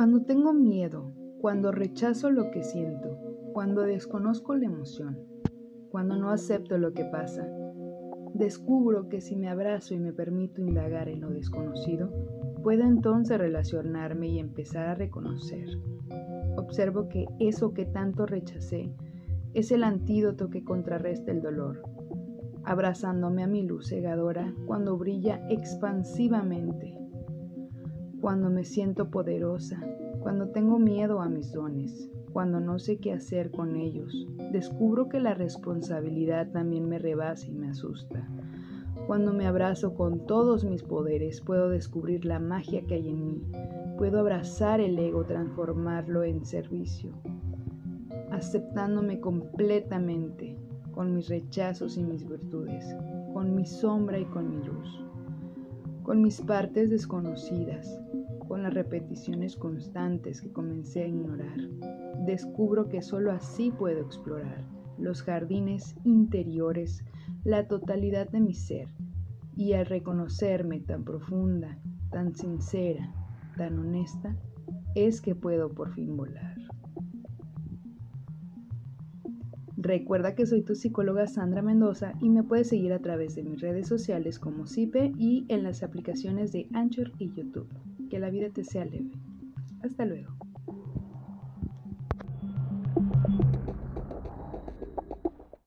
Cuando tengo miedo, cuando rechazo lo que siento, cuando desconozco la emoción, cuando no acepto lo que pasa, descubro que si me abrazo y me permito indagar en lo desconocido, puedo entonces relacionarme y empezar a reconocer. Observo que eso que tanto rechacé es el antídoto que contrarresta el dolor, abrazándome a mi luz cegadora cuando brilla expansivamente cuando me siento poderosa, cuando tengo miedo a mis dones, cuando no sé qué hacer con ellos, descubro que la responsabilidad también me rebasa y me asusta. Cuando me abrazo con todos mis poderes, puedo descubrir la magia que hay en mí. Puedo abrazar el ego, transformarlo en servicio, aceptándome completamente, con mis rechazos y mis virtudes, con mi sombra y con mi luz, con mis partes desconocidas, con las repeticiones constantes que comencé a ignorar. Descubro que solo así puedo explorar los jardines interiores, la totalidad de mi ser, y al reconocerme tan profunda, tan sincera, tan honesta, es que puedo por fin volar. Recuerda que soy tu psicóloga Sandra Mendoza y me puedes seguir a través de mis redes sociales como Cipe y en las aplicaciones de Anchor y YouTube. Que la vida te sea leve. Hasta luego.